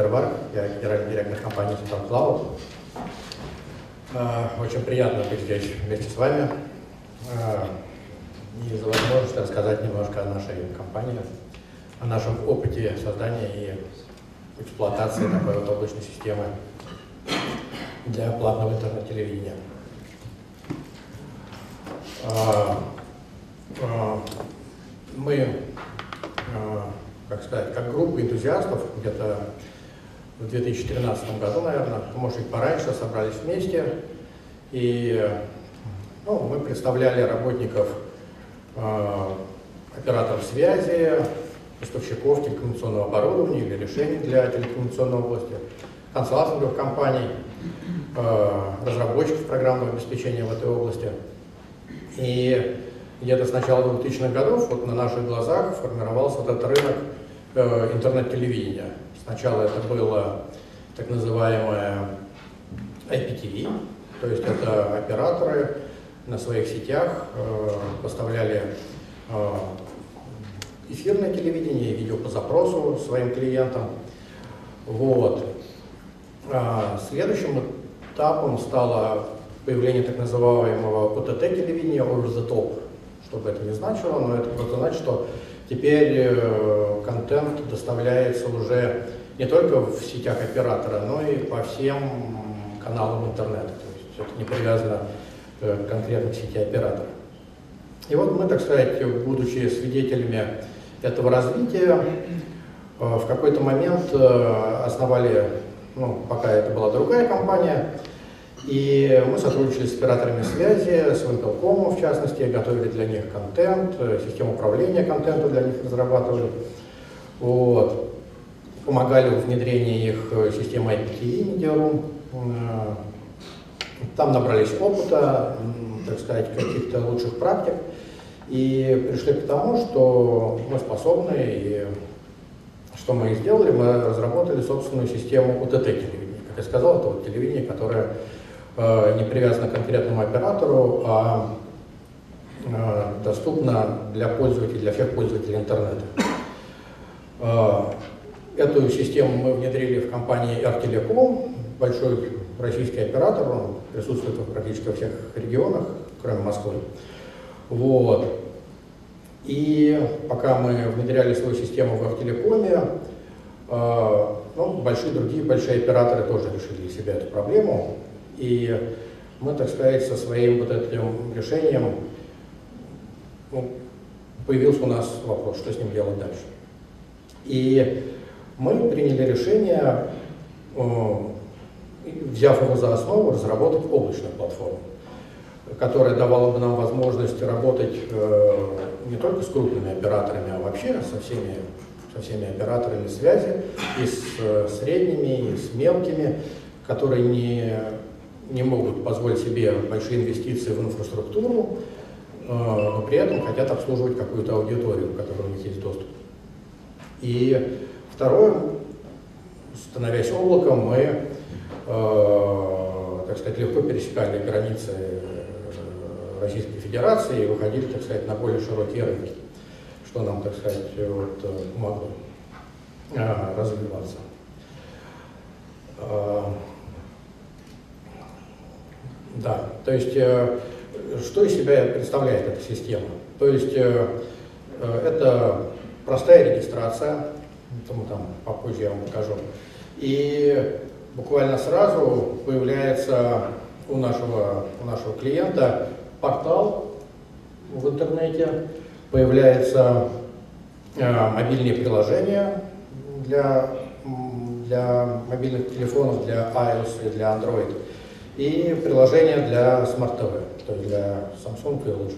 Сбербанк, я генеральный директор компании SuperCloud. Очень приятно быть здесь вместе с вами и за возможность рассказать немножко о нашей компании, о нашем опыте создания и эксплуатации такой вот облачной системы для платного интернет-телевидения. Мы, как сказать, как группа энтузиастов, где-то в 2013 году, наверное, может быть, пораньше собрались вместе, и ну, мы представляли работников э, операторов связи, поставщиков телекоммуникационного оборудования или решений для телекоммуникационной области, консалтинговых компаний, э, разработчиков программного обеспечения в этой области. И где-то с начала 2000-х годов вот на наших глазах формировался этот рынок э, интернет-телевидения. Сначала это было так называемое IPTV, то есть это операторы на своих сетях э, поставляли э, эфирное телевидение, видео по запросу своим клиентам. Вот. А следующим этапом стало появление так называемого OTT-телевидения, over the top, что бы это ни значило, но это просто значит, что теперь э, контент доставляется уже не только в сетях оператора, но и по всем каналам интернета. То есть это не привязано э, к сети оператора. И вот мы, так сказать, будучи свидетелями этого развития, э, в какой-то момент основали, ну, пока это была другая компания, и мы сотрудничали с операторами связи, с Wintelcom в частности, готовили для них контент, э, систему управления контентом для них разрабатывали. Вот. Помогали в внедрении их э, системы IPTV, Media э, Там набрались опыта, так сказать, каких-то лучших практик. И пришли к тому, что мы способны, и что мы и сделали, мы разработали собственную систему УТТ телевидения. Как я сказал, это вот телевидение, которое Э, не привязана к конкретному оператору, а э, доступна для пользователей, для всех пользователей интернета. Э, эту систему мы внедрили в компании Артелеком, большой российский оператор, он присутствует практически всех регионах, кроме Москвы. Вот. И пока мы внедряли свою систему в Артелекоме, ну, большие другие большие операторы тоже решили для себя эту проблему. И мы, так сказать, со своим вот этим решением, ну, появился у нас вопрос, что с ним делать дальше. И мы приняли решение, э, взяв его за основу, разработать облачную платформу, которая давала бы нам возможность работать э, не только с крупными операторами, а вообще со всеми, со всеми операторами связи, и с э, средними, и с мелкими, которые не не могут позволить себе большие инвестиции в инфраструктуру, но при этом хотят обслуживать какую-то аудиторию, у которой у них есть доступ. И второе, становясь облаком, мы, э, так сказать, легко пересекали границы э, Российской Федерации и выходили, так сказать, на более широкие рынки, что нам, так сказать, вот, помогло развиваться. Да, то есть э, что из себя представляет эта система? То есть э, э, это простая регистрация, это там попозже я вам покажу, и буквально сразу появляется у нашего, у нашего клиента портал в интернете, появляются э, мобильные приложения для, для мобильных телефонов, для iOS и для Android. И приложение для Smart TV, то есть для Samsung и LG.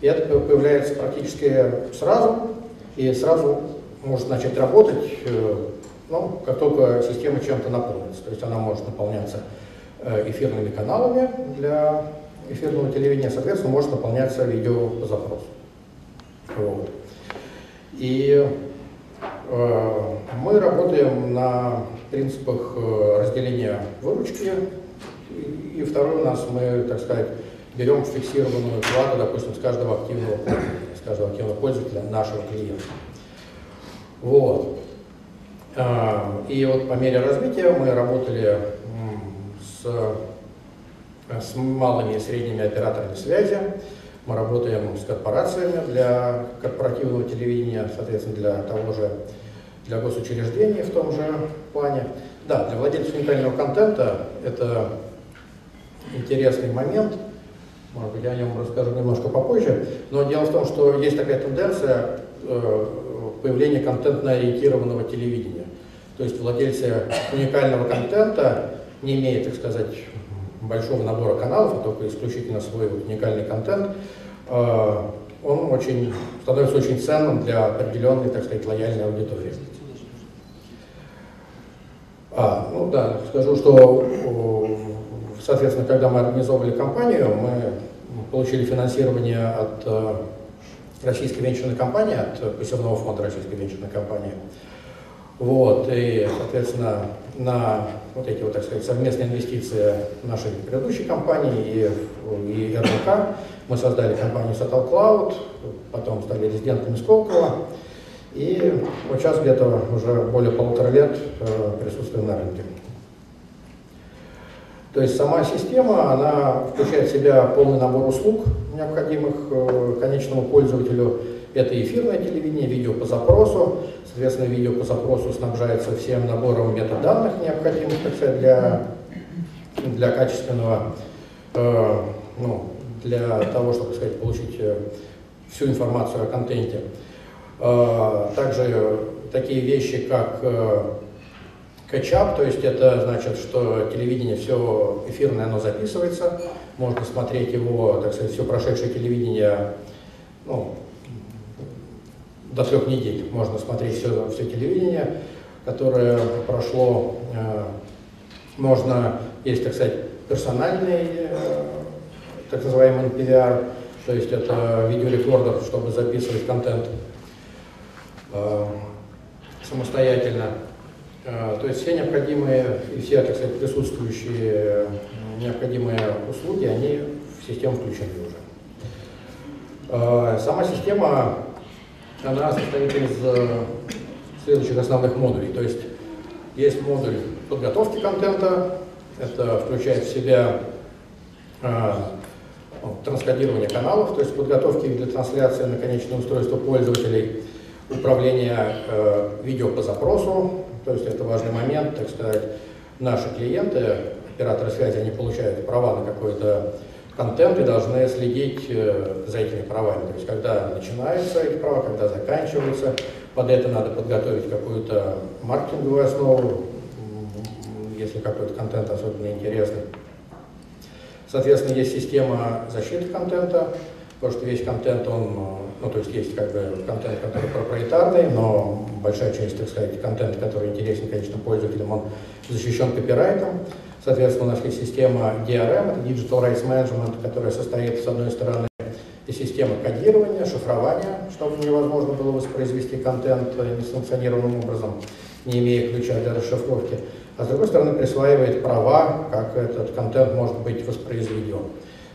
И это появляется практически сразу, и сразу может начать работать, э, ну, как только система чем-то наполнится. То есть она может наполняться э, эфирными каналами для эфирного телевидения, соответственно, может наполняться видео по запросу. Вот. И э, мы работаем на принципах э, разделения выручки и второй у нас мы, так сказать, берем фиксированную плату, допустим, с каждого активного с каждого активного пользователя нашего клиента. Вот. А, и вот по мере развития мы работали с, с малыми и средними операторами связи, мы работаем с корпорациями для корпоративного телевидения, соответственно, для того же, для госучреждений в том же плане. Да, для владельцев уникального контента это интересный момент, может быть, я о нем расскажу немножко попозже, но дело в том, что есть такая тенденция э, появления контентно-ориентированного телевидения. То есть владельцы уникального контента, не имея, так сказать, большого набора каналов, а только исключительно свой уникальный контент, э, он очень, становится очень ценным для определенной, так сказать, лояльной аудитории. А, ну да, скажу, что, соответственно, когда мы организовывали компанию, мы получили финансирование от э, российской венчурной компании, от посевного фонда российской венчурной компании. Вот, и, соответственно, на вот эти вот, так сказать, совместные инвестиции нашей предыдущей компании и, и РНК мы создали компанию Satal Cloud, потом стали резидентами Сколково, и вот сейчас где-то уже более полутора лет э, присутствуем на рынке. То есть сама система, она включает в себя полный набор услуг, необходимых э, конечному пользователю. Это эфирное телевидение, видео по запросу. Соответственно, видео по запросу снабжается всем набором метаданных, необходимых так сказать, для, для качественного, э, ну, для того, чтобы так сказать, получить э, всю информацию о контенте. Э, также такие вещи, как Кэтчап, то есть это значит, что телевидение все эфирное, оно записывается, можно смотреть его, так сказать, все прошедшее телевидение, ну, до трех недель можно смотреть все, все телевидение, которое прошло, э, можно, есть, так сказать, персональный, э, так называемый NPR, то есть это видеорекордер, чтобы записывать контент э, самостоятельно. Э, то есть все необходимые и все, так сказать, присутствующие э, необходимые услуги, они в систему включены уже. Э, сама система, она состоит из следующих основных модулей. То есть есть модуль подготовки контента, это включает в себя ну, транскодирование каналов, то есть подготовки для трансляции на конечное устройство пользователей, управление э, видео по запросу, то есть это важный момент, так сказать, наши клиенты, операторы связи, они получают права на какой-то контент и должны следить э, за этими правами. То есть когда начинаются эти права, когда заканчиваются, под это надо подготовить какую-то маркетинговую основу, если какой-то контент особенно интересный. Соответственно, есть система защиты контента, потому что весь контент, он ну, то есть есть как бы контент, который проприетарный, но большая часть, так сказать, контента, который интересен, конечно, пользователям, он защищен копирайтом. Соответственно, у нас есть система DRM, это Digital Rights Management, которая состоит, с одной стороны, из системы кодирования, шифрования, чтобы невозможно было воспроизвести контент несанкционированным образом, не имея ключа для расшифровки, а с другой стороны присваивает права, как этот контент может быть воспроизведен.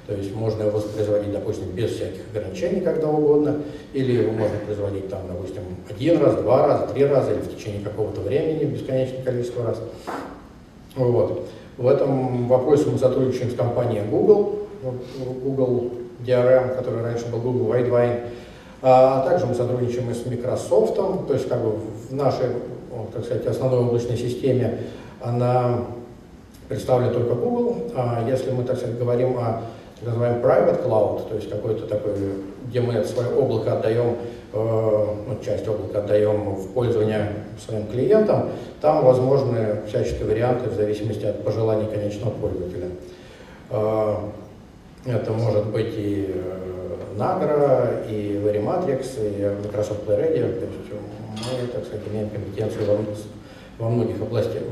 То есть можно его воспроизводить, допустим, без всяких ограничений, когда угодно, или его можно производить, там, допустим, один раз, два раза, три раза, или в течение какого-то времени, бесконечное количество раз. Вот. В этом вопросе мы сотрудничаем с компанией Google, Google DRM, который раньше был Google Widevine, а также мы сотрудничаем и с Microsoft, то есть как бы в нашей, так сказать, основной облачной системе она представлена только Google. А если мы, так сказать, говорим о так называемый private cloud, то есть какой-то такой, где мы свое облако отдаем, э, ну, часть облака отдаем в пользование своим клиентам, там возможны всяческие варианты в зависимости от пожеланий конечного пользователя. Э, это может быть и э, Nagra, и Varimatrix, и Microsoft Play Radio. То есть мы, так сказать, имеем компетенцию во, во многих областях,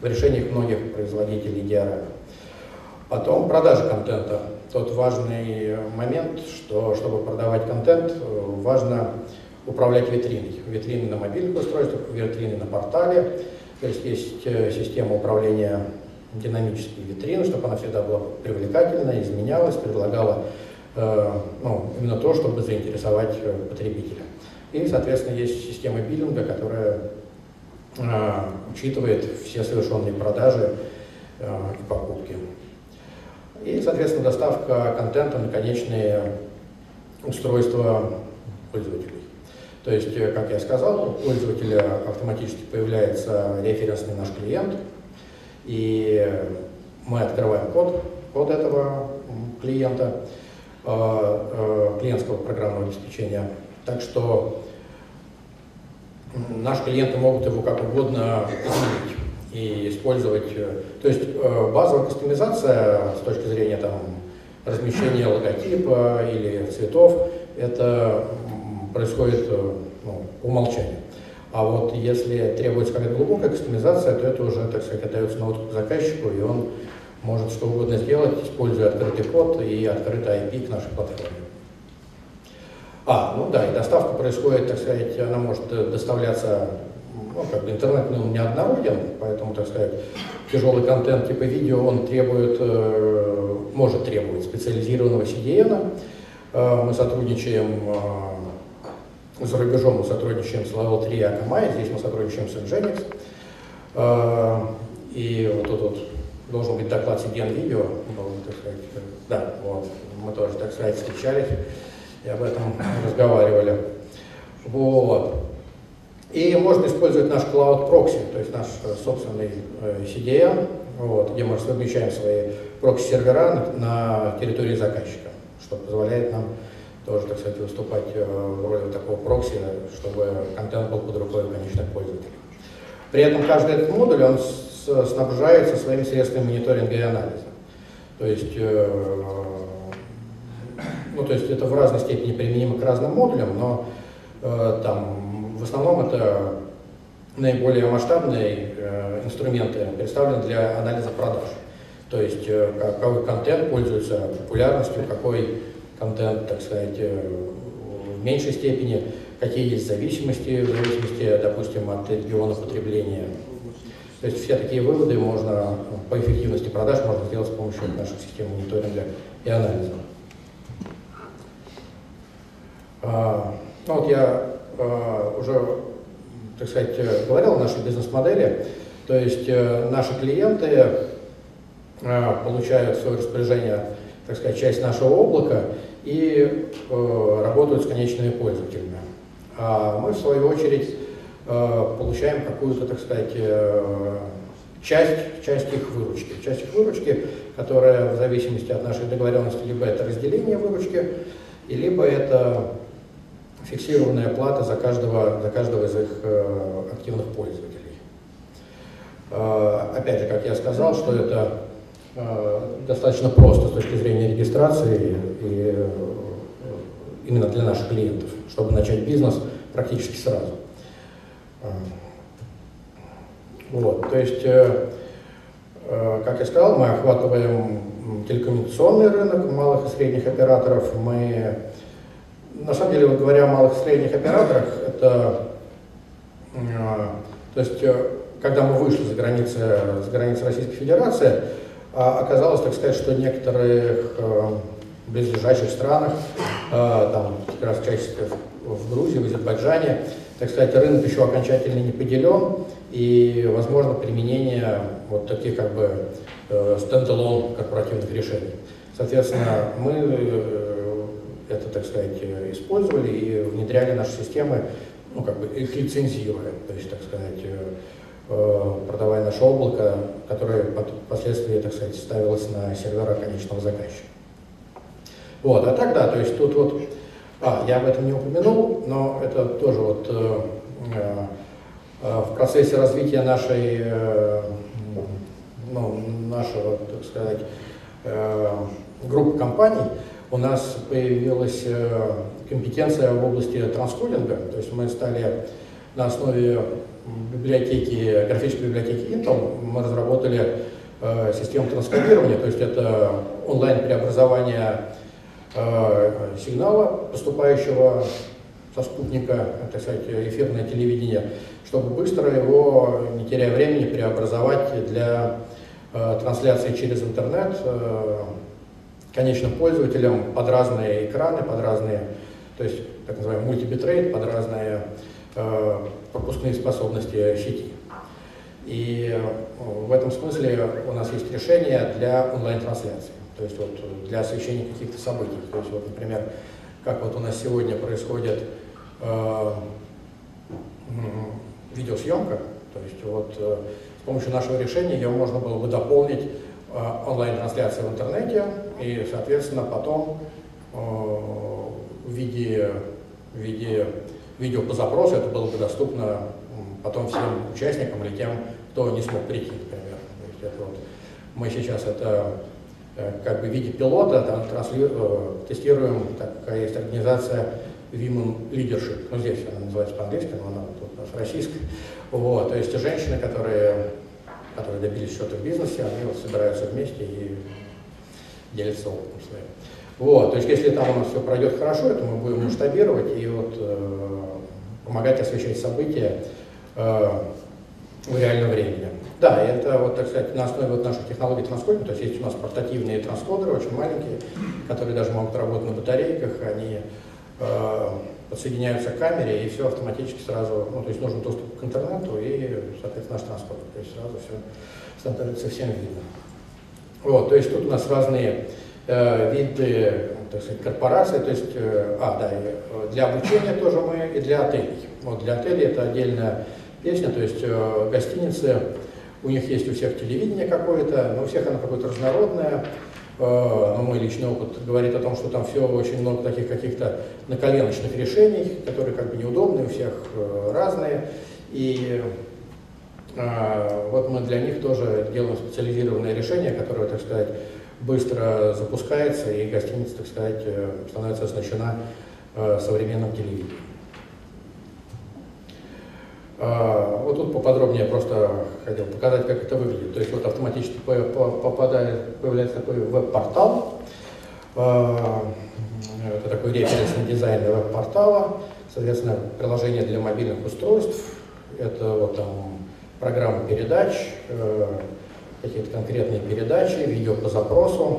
в решениях многих производителей DRM. Потом продажа контента. Тот важный момент, что чтобы продавать контент, важно управлять витриной. Витрины на мобильных устройствах, витрины на портале. То есть есть э, система управления динамической витрины, чтобы она всегда была привлекательна, изменялась, предлагала э, ну, именно то, чтобы заинтересовать э, потребителя. И, соответственно, есть система биллинга, которая учитывает все совершенные продажи и покупки. И, соответственно, доставка контента на конечные устройства пользователей. То есть, э, как я сказал, у пользователя автоматически появляется референсный наш клиент, и мы открываем код, код этого клиента, э, э, клиентского программного обеспечения. Так что наши клиенты могут его как угодно изменить и использовать. То есть базовая кастомизация с точки зрения там, размещения логотипа или цветов, это происходит э, ну, по умолчанию. А вот если требуется какая-то глубокая кастомизация, то это уже, так сказать, отдается на откуп заказчику, и он может что угодно сделать, используя открытый код и открытый IP к нашей платформе. А, ну да, и доставка происходит, так сказать, она может доставляться, ну, как бы интернет ну, не однороден, поэтому, так сказать, тяжелый контент типа видео, он требует, э, может требовать специализированного CDN. Э, мы сотрудничаем э, за рубежом мы сотрудничаем с Level 3 Akamai, здесь мы сотрудничаем с Nginx. А, и вот тут вот должен быть доклад CDN видео, так сказать, да, вот, мы тоже, так сказать, встречались и об этом разговаривали. Вот. И можно использовать наш Cloud Proxy, то есть наш собственный э, CDN, вот, где мы совмещаем свои прокси-сервера на, территории заказчика, что позволяет нам тоже, так сказать, выступать э, в роли такого прокси, чтобы контент был под рукой конечных пользователей. При этом каждый этот модуль, он снабжается своими средствами мониторинга и анализа. То есть, э, ну, то есть это в разной степени применимо к разным модулям, но э, там в основном это наиболее масштабные инструменты представлены для анализа продаж. То есть какой контент пользуется популярностью, какой контент, так сказать, э, в меньшей степени, какие есть зависимости, в зависимости, допустим, от региона потребления. То есть все такие выводы можно по эффективности продаж можно сделать с помощью наших систем мониторинга и анализа. Ну вот я а, уже, так сказать, говорил о нашей бизнес-модели. То есть э, наши клиенты а, получают в свое распоряжение, так сказать, часть нашего облака, и э, работают с конечными пользователями. А мы, в свою очередь, э, получаем какую-то, так сказать, э, часть, часть их выручки. Часть их выручки, которая в зависимости от нашей договоренности, либо это разделение выручки, и либо это фиксированная плата за каждого, за каждого из их э, активных пользователей. Э, опять же, как я сказал, что это Э, достаточно просто с точки зрения регистрации и именно для наших клиентов, чтобы начать бизнес практически сразу. Вот, то есть, как я сказал, мы охватываем телекоммуникационный рынок малых и средних операторов. Мы, на самом деле, говоря о малых и средних операторах, это, то есть, когда мы вышли за границы, за границы Российской Федерации, а оказалось, так сказать, что в некоторых э, близлежащих странах, э, там, как раз чаще в Грузии, в Азербайджане, так сказать, рынок еще окончательно не поделен, и возможно применение вот таких как бы э, стендалон корпоративных решений. Соответственно, мы э, это, так сказать, использовали и внедряли наши системы, ну, как бы их лицензируя, то есть, так сказать, э, Э, продавая наше облако, которое впоследствии, так сказать, ставилось на сервера конечного заказчика. Вот, а тогда, то есть тут вот, а, я об этом не упомянул, но это тоже вот э, э, в процессе развития нашей, э, ну, нашего, так сказать, э, группы компаний у нас появилась э, компетенция в области транскодинга, то есть мы стали на основе библиотеки, графической библиотеки Intel мы разработали э, систему транскодирования, то есть это онлайн-преобразование э, сигнала, поступающего со спутника, так сказать, эфирное телевидение, чтобы быстро его, не теряя времени, преобразовать для э, трансляции через интернет э, конечным пользователям под разные экраны, под разные, то есть так называемый мультибитрейт, под разные Э, пропускные способности сети. И в этом смысле у нас есть решение для онлайн-трансляции, то есть вот для освещения каких-то событий. То есть вот, например, как вот у нас сегодня происходит э, видеосъемка, то есть вот э, с помощью нашего решения ее можно было бы дополнить э, онлайн-трансляцией в интернете и, соответственно, потом э, в виде, в виде видео по запросу это было бы доступно потом всем участникам или тем, кто не смог прийти, например. То есть это вот, мы сейчас это э, как бы в виде пилота там, трансли, э, тестируем, такая есть организация Women Leadership, ну здесь она называется по-английски, но она тут у нас российская. Вот, то есть женщины, которые, которые добились что-то в бизнесе, они вот собираются вместе и делятся опытом своим. Вот, то есть если там у нас все пройдет хорошо, это мы будем масштабировать и вот э, помогать освещать события э, в реальном времени. Да, это вот, так сказать, на основе вот наших технологий транскодинга, то есть есть у нас портативные транскодеры, очень маленькие, которые даже могут работать на батарейках, они э, подсоединяются к камере, и все автоматически сразу, ну, то есть нужен доступ к интернету и, соответственно, наш транспортер, то есть сразу все становится всем видно. Вот, то есть тут у нас разные э, виды, так сказать, корпораций, то есть, э, а, да, и для обучения тоже мы, и для отелей. Вот для отелей это отдельная песня, то есть э, гостиницы, у них есть у всех телевидение какое-то, но у всех оно какое-то разнородное, э, но мой личный опыт говорит о том, что там все очень много таких каких-то наколеночных решений, которые как бы неудобные, у всех э, разные, и э, вот мы для них тоже делаем специализированное решение, которое, так сказать, быстро запускается, и гостиница, так сказать, э, становится оснащена э, современным телевидением. А, вот тут поподробнее просто хотел показать, как это выглядит. То есть вот автоматически попадает, появляется такой веб-портал. А, это такой референсный дизайн веб-портала. Соответственно, приложение для мобильных устройств. Это вот там программа передач, э, какие-то конкретные передачи, видео по запросу.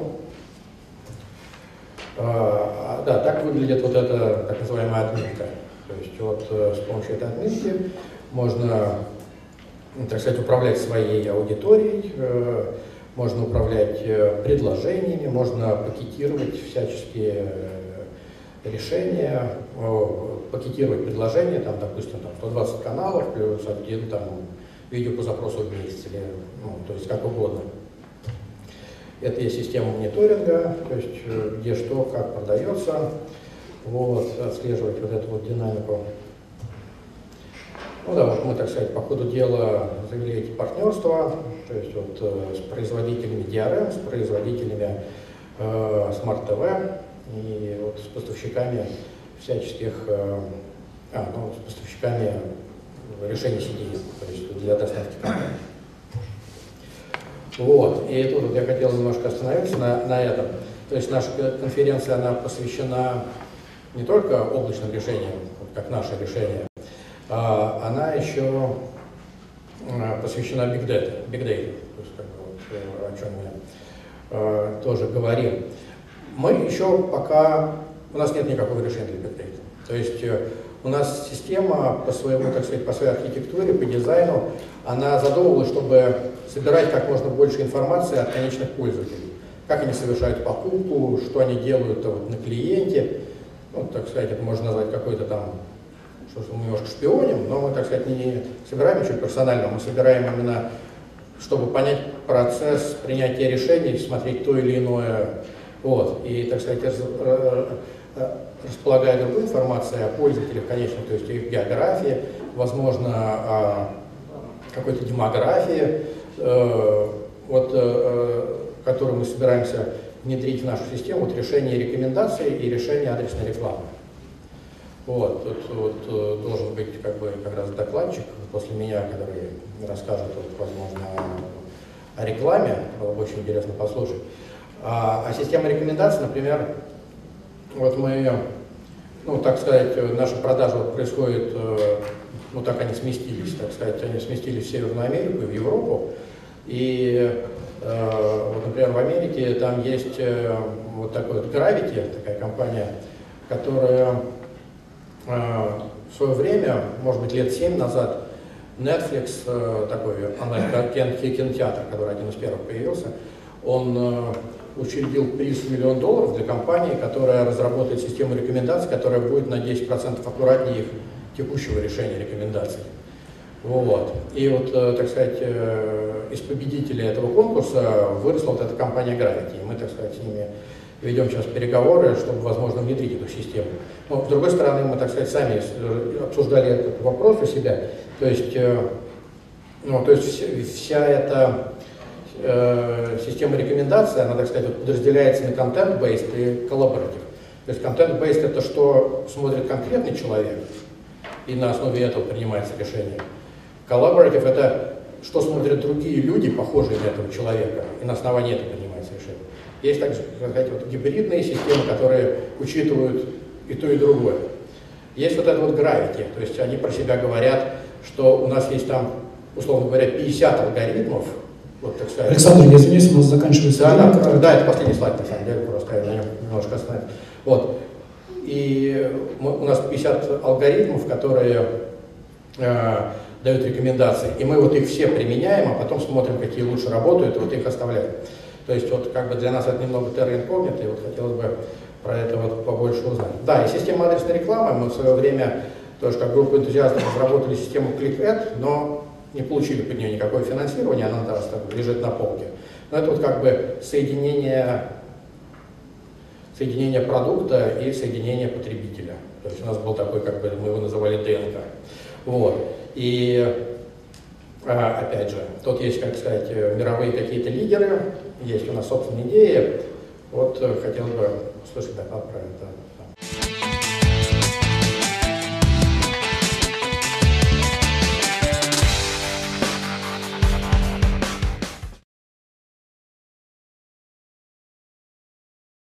А, да, так выглядит вот эта так называемая отметка. То есть вот э, с помощью этой отметки можно, ну, так сказать, управлять своей аудиторией, э, можно управлять предложениями, можно пакетировать всяческие решения, пакетировать предложения, там, допустим, там 120 каналов плюс один там, видео по запросу в месяц, или, ну, то есть как угодно. Это есть система мониторинга, то есть где что, как продается, вот, отслеживать вот эту вот динамику. Ну да, вот мы, так сказать, по ходу дела завели эти партнерства, то есть вот э, с производителями DRM, с производителями э, Smart TV и вот с поставщиками всяческих, э, а, ну, с поставщиками решений CDE, то есть для доставки. Вот, и тут вот я хотел немножко остановиться на, на этом. То есть наша конференция, она посвящена не только облачным решениям, как наше решение, а, она еще а, посвящена Big Data, Big Data, то есть, как бы, вот, э, о чем мы а, тоже говорим. Мы еще пока, у нас нет никакого решения для Big Data. То есть э, у нас система по своему, так сказать, по своей архитектуре, по дизайну, она задумывалась, чтобы собирать как можно больше информации от конечных пользователей. Как они совершают покупку, что они делают вот, на клиенте. Ну, так сказать, это можно назвать какой-то там что мы немножко шпионим, но мы, так сказать, не собираем ничего персонального, мы собираем именно, чтобы понять процесс принятия решений, смотреть то или иное. Вот. И, так сказать, э, э, располагая другой информацией о пользователях, конечно, то есть их географии, возможно, какой-то демографии, э, вот, которую мы собираемся внедрить в нашу систему, вот решение рекомендаций и решение адресной рекламы. Вот, тут вот, э, должен быть как бы как раз докладчик после меня, который расскажет, вот, возможно, о рекламе, было бы очень интересно послушать. А, а система рекомендаций, например, вот мы, ну, так сказать, наша продажа вот происходит, э, ну, так они сместились, так сказать, они сместились в Северную Америку и в Европу. И, э, вот, например, в Америке там есть вот такой вот Gravity, такая компания, которая в свое время, может быть, лет семь назад, Netflix, э, такой онлайн-кинотеатр, который один из первых появился, он э, учредил приз миллион долларов для компании, которая разработает систему рекомендаций, которая будет на 10% аккуратнее их текущего решения рекомендаций. Вот. И вот, э, так сказать, из победителей этого конкурса выросла вот эта компания Gravity. Мы, так сказать, с ними ведем сейчас переговоры, чтобы, возможно, внедрить эту систему. Но, с другой стороны, мы, так сказать, сами обсуждали этот вопрос у себя. То есть, э, ну, то есть вся эта э, система рекомендаций, она, так сказать, подразделяется на контент-based и collaborative. То есть контент-based это что смотрит конкретный человек, и на основе этого принимается решение. Collaborative это что смотрят другие люди, похожие на этого человека, и на основании этого принимается решение. Есть также сказать, вот, гибридные системы, которые учитывают и то, и другое. Есть вот это вот gravity, то есть они про себя говорят, что у нас есть там, условно говоря, 50 алгоритмов, вот, так сказать. Александр, я извиняюсь, у нас заканчивается да, время. Да, да, это последний слайд, на самом деле, просто я на нем немножко остановлюсь. Вот. И мы, у нас 50 алгоритмов, которые э, дают рекомендации, и мы вот их все применяем, а потом смотрим, какие лучше работают, и вот их оставляем. То есть вот как бы для нас это немного терра инкогнито, и вот хотелось бы про это вот побольше узнать. Да, и система адресной рекламы, мы в свое время тоже как группа энтузиастов разработали систему ClickAd, но не получили под нее никакое финансирование, она нас так лежит на полке. Но это вот как бы соединение, соединение продукта и соединение потребителя. То есть у нас был такой, как бы мы его называли ДНК. Вот. И а, опять же, тут есть, как сказать, мировые какие-то лидеры, есть у нас собственные идеи. Вот э, хотел бы услышать доклад про это.